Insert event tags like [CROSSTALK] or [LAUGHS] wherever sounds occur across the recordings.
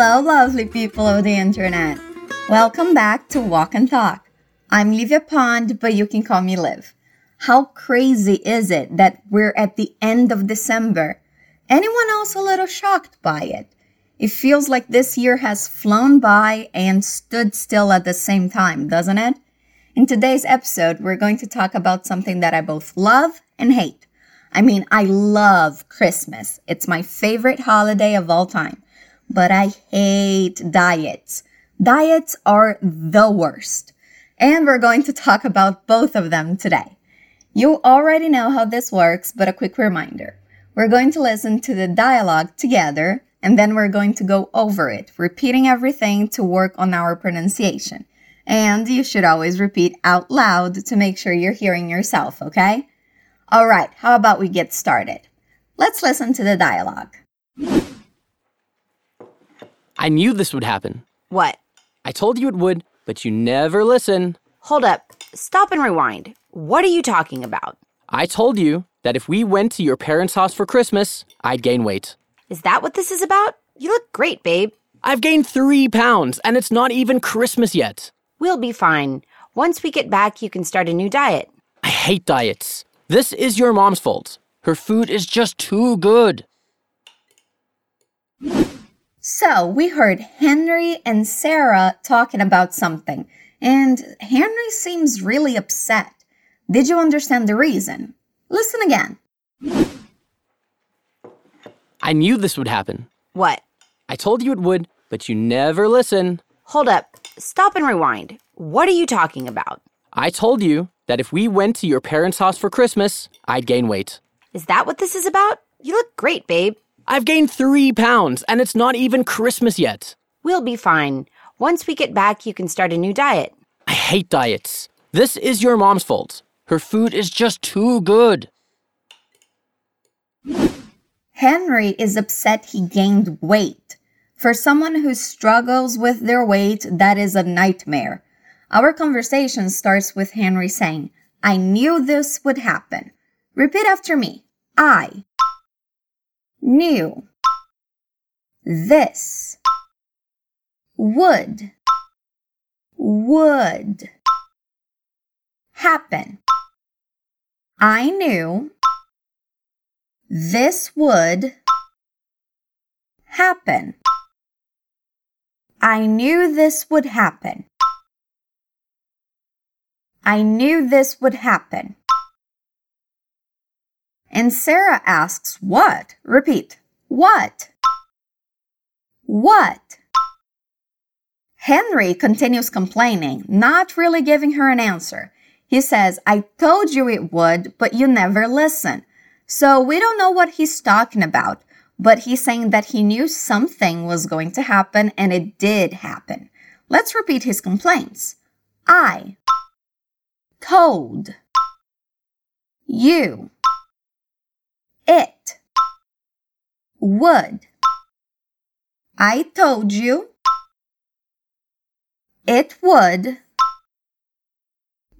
Hello, lovely people of the internet. Welcome back to Walk and Talk. I'm Livia Pond, but you can call me Liv. How crazy is it that we're at the end of December? Anyone else a little shocked by it? It feels like this year has flown by and stood still at the same time, doesn't it? In today's episode, we're going to talk about something that I both love and hate. I mean, I love Christmas. It's my favorite holiday of all time. But I hate diets. Diets are the worst. And we're going to talk about both of them today. You already know how this works, but a quick reminder. We're going to listen to the dialogue together and then we're going to go over it, repeating everything to work on our pronunciation. And you should always repeat out loud to make sure you're hearing yourself, okay? All right, how about we get started? Let's listen to the dialogue. I knew this would happen. What? I told you it would, but you never listen. Hold up. Stop and rewind. What are you talking about? I told you that if we went to your parents' house for Christmas, I'd gain weight. Is that what this is about? You look great, babe. I've gained three pounds, and it's not even Christmas yet. We'll be fine. Once we get back, you can start a new diet. I hate diets. This is your mom's fault. Her food is just too good. So, we heard Henry and Sarah talking about something, and Henry seems really upset. Did you understand the reason? Listen again. I knew this would happen. What? I told you it would, but you never listen. Hold up. Stop and rewind. What are you talking about? I told you that if we went to your parents' house for Christmas, I'd gain weight. Is that what this is about? You look great, babe. I've gained three pounds, and it's not even Christmas yet. We'll be fine. Once we get back, you can start a new diet. I hate diets. This is your mom's fault. Her food is just too good. Henry is upset he gained weight. For someone who struggles with their weight, that is a nightmare. Our conversation starts with Henry saying, I knew this would happen. Repeat after me. I knew this would would happen. I knew this would happen. I knew this would happen. I knew this would happen. And Sarah asks, What? Repeat. What? What? Henry continues complaining, not really giving her an answer. He says, I told you it would, but you never listen. So we don't know what he's talking about, but he's saying that he knew something was going to happen and it did happen. Let's repeat his complaints. I told you it would. I told you it would.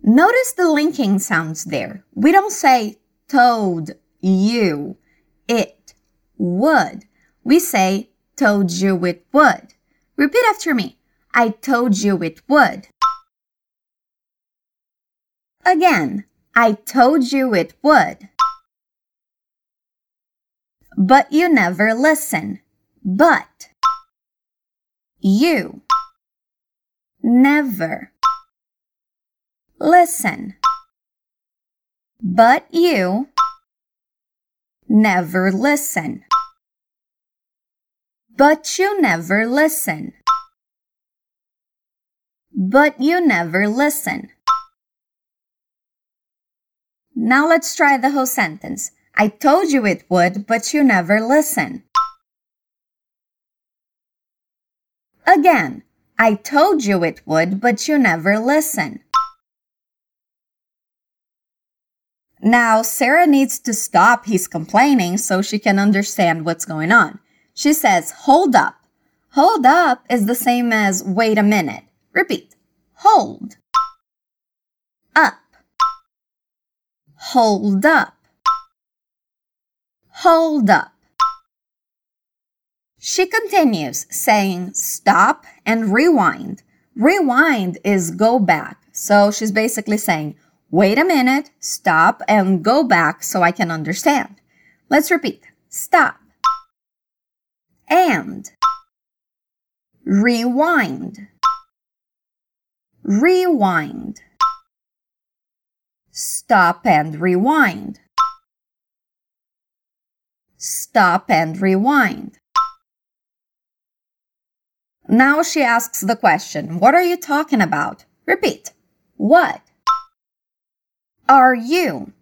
Notice the linking sounds there. We don't say told you it would. We say told you it would. Repeat after me. I told you it would. Again, I told you it would. But you never listen. But you never listen. But you never listen. But you never listen. But you never listen. Now let's try the whole sentence. I told you it would, but you never listen. Again, I told you it would, but you never listen. Now, Sarah needs to stop his complaining so she can understand what's going on. She says, Hold up. Hold up is the same as wait a minute. Repeat. Hold. Up. Hold up. Hold up. She continues saying stop and rewind. Rewind is go back. So she's basically saying, wait a minute, stop and go back so I can understand. Let's repeat stop and rewind, rewind, stop and rewind, stop and rewind. Now she asks the question, What are you talking about? Repeat. What are you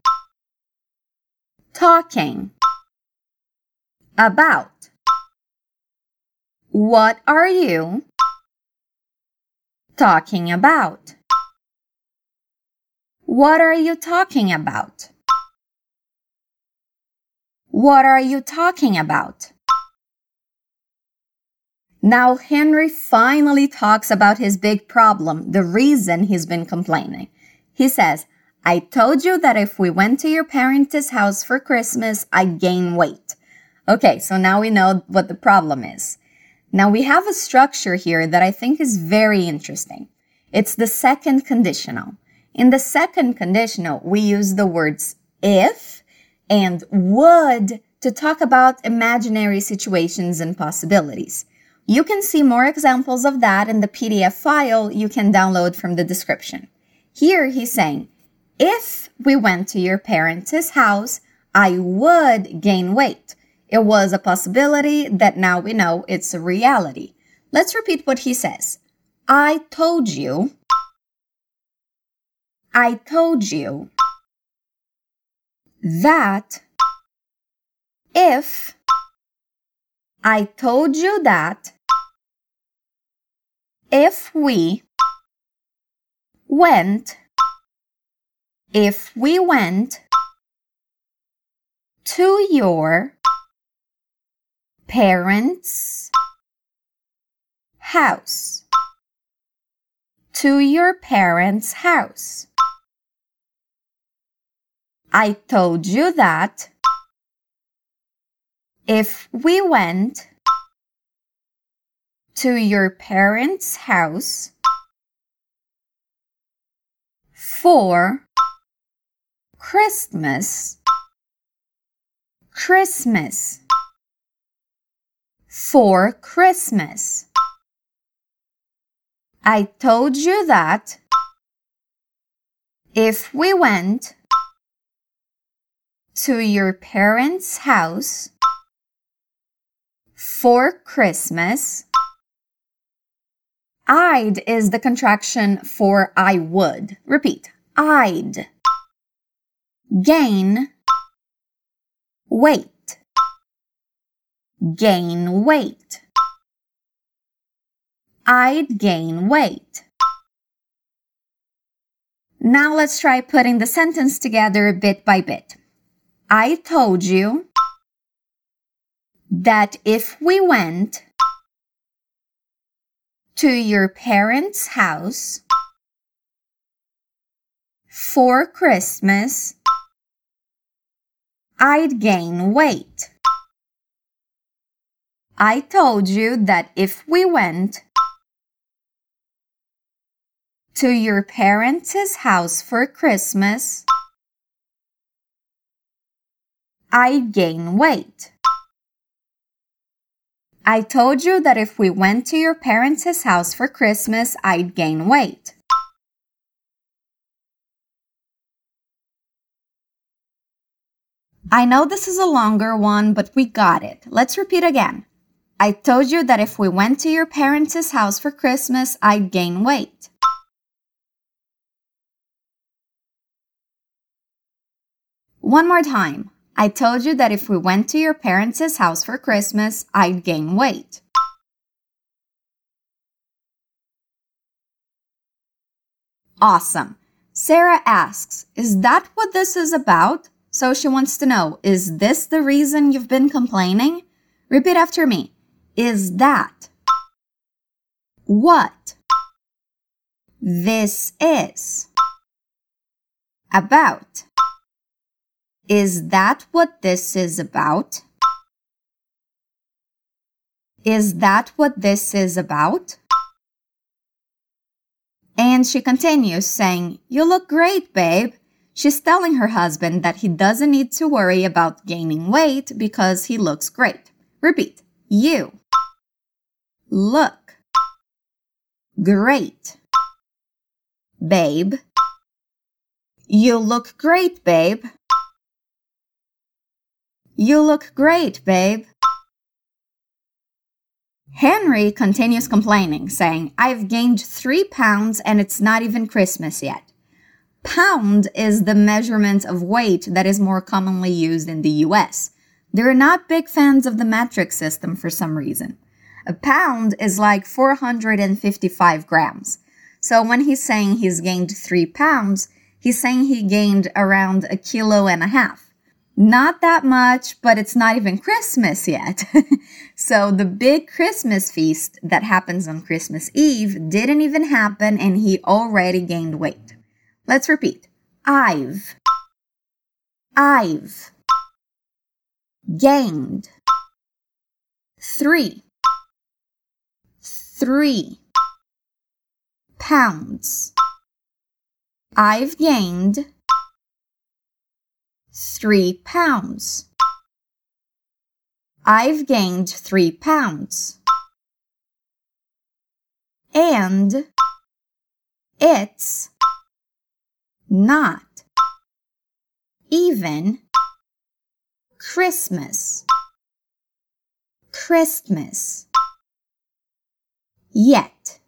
talking about? What are you talking about? What are you talking about? What are you talking about? Now, Henry finally talks about his big problem, the reason he's been complaining. He says, I told you that if we went to your parents' house for Christmas, I'd gain weight. Okay, so now we know what the problem is. Now we have a structure here that I think is very interesting. It's the second conditional. In the second conditional, we use the words if and would to talk about imaginary situations and possibilities. You can see more examples of that in the PDF file you can download from the description. Here he's saying, if we went to your parents' house, I would gain weight. It was a possibility that now we know it's a reality. Let's repeat what he says. I told you. I told you that if I told you that if we went if we went to your parents' house. To your parents' house. I told you that if we went to your parents' house for Christmas, Christmas for Christmas. I told you that if we went to your parents' house for Christmas, I'd is the contraction for I would. Repeat. I'd gain weight gain weight. I'd gain weight. Now let's try putting the sentence together bit by bit. I told you that if we went to your parents' house for Christmas, I'd gain weight. I told you that if we went to your parents' house for Christmas, I'd gain weight. I told you that if we went to your parents' house for Christmas, I'd gain weight. I know this is a longer one, but we got it. Let's repeat again. I told you that if we went to your parents' house for Christmas, I'd gain weight. One more time. I told you that if we went to your parents' house for Christmas, I'd gain weight. Awesome. Sarah asks, Is that what this is about? So she wants to know, Is this the reason you've been complaining? Repeat after me is that? What? This is. About. Is that what this is about? Is that what this is about? And she continues saying, You look great, babe. She's telling her husband that he doesn't need to worry about gaining weight because he looks great. Repeat. You look great, babe. You look great, babe. You look great, babe. Henry continues complaining, saying, I've gained three pounds and it's not even Christmas yet. Pound is the measurement of weight that is more commonly used in the US. They're not big fans of the metric system for some reason. A pound is like 455 grams. So when he's saying he's gained three pounds, he's saying he gained around a kilo and a half. Not that much, but it's not even Christmas yet. [LAUGHS] so the big Christmas feast that happens on Christmas Eve didn't even happen and he already gained weight. Let's repeat. I've. I've. Gained. Three. Three. Pounds. I've gained three pounds. I've gained three pounds. And it's not even Christmas. Christmas. Yet.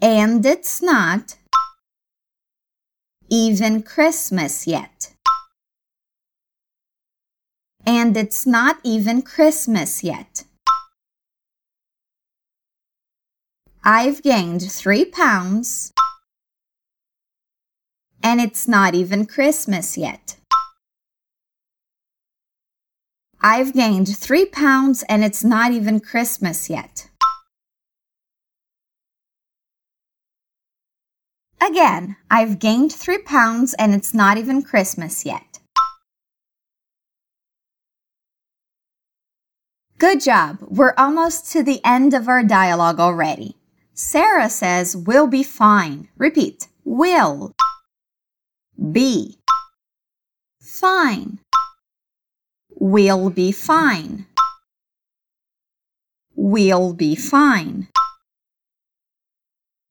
And it's not even Christmas yet. And it's not even Christmas yet. I've gained three pounds. And it's not even Christmas yet. I've gained three pounds and it's not even Christmas yet. Again, I've gained three pounds and it's not even Christmas yet. Good job. We're almost to the end of our dialogue already. Sarah says, We'll be fine. Repeat. Will. Be. Fine. We'll be fine. We'll be fine.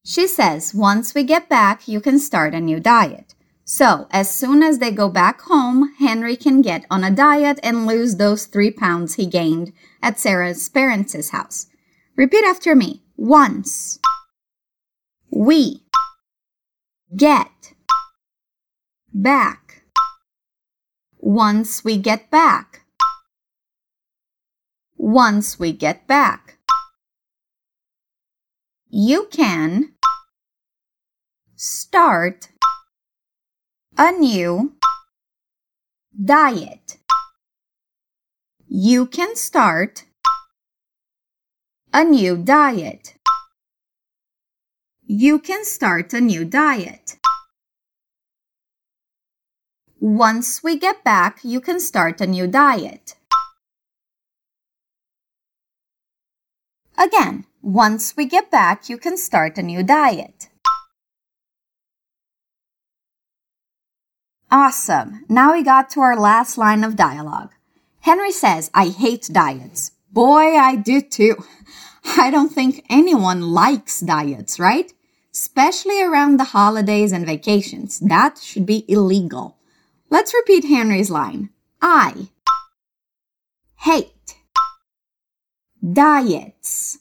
She says, once we get back, you can start a new diet. So, as soon as they go back home, Henry can get on a diet and lose those three pounds he gained at Sarah's parents' house. Repeat after me. Once. We. Get. Back. Once we get back. Once we get back. You can start a new diet. You can start a new diet. You can start a new diet. Once we get back, you can start a new diet. Again, once we get back, you can start a new diet. Awesome. Now we got to our last line of dialogue. Henry says, I hate diets. Boy, I do too. [LAUGHS] I don't think anyone likes diets, right? Especially around the holidays and vacations. That should be illegal. Let's repeat Henry's line. I hate diets.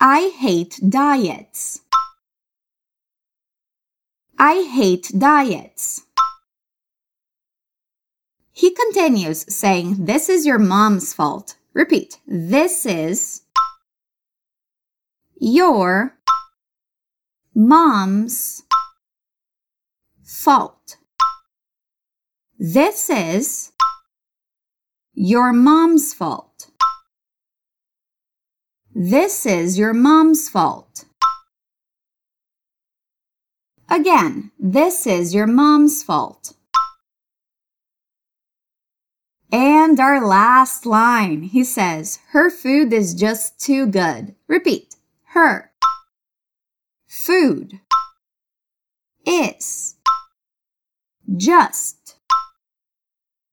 I hate diets. I hate diets. He continues saying, This is your mom's fault. Repeat, this is your mom's fault. This is your mom's fault. This is your mom's fault. Again, this is your mom's fault. And our last line, he says, her food is just too good. Repeat. Her food is just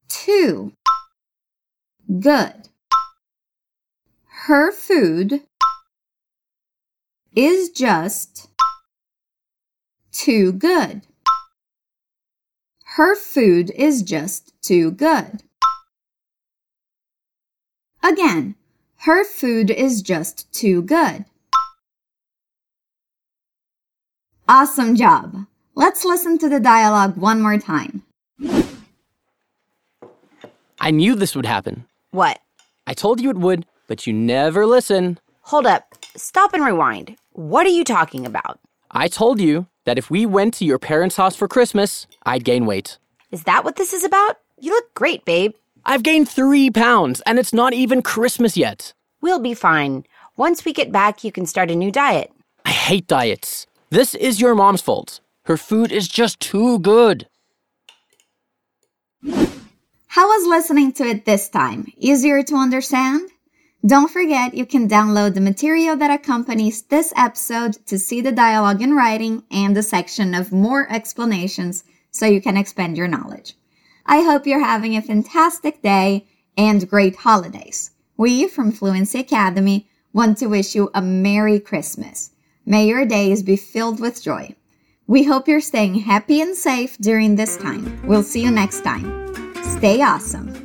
too good. Her food is just too good. Her food is just too good. Again, her food is just too good. Awesome job. Let's listen to the dialogue one more time. I knew this would happen. What? I told you it would, but you never listen. Hold up. Stop and rewind. What are you talking about? I told you that if we went to your parents' house for Christmas, I'd gain weight. Is that what this is about? You look great, babe. I've gained three pounds, and it's not even Christmas yet. We'll be fine. Once we get back, you can start a new diet. I hate diets. This is your mom's fault. Her food is just too good. How was listening to it this time? Easier to understand? Don't forget you can download the material that accompanies this episode to see the dialogue in writing and the section of more explanations so you can expand your knowledge. I hope you're having a fantastic day and great holidays. We from Fluency Academy want to wish you a Merry Christmas. May your days be filled with joy. We hope you're staying happy and safe during this time. We'll see you next time. Stay awesome.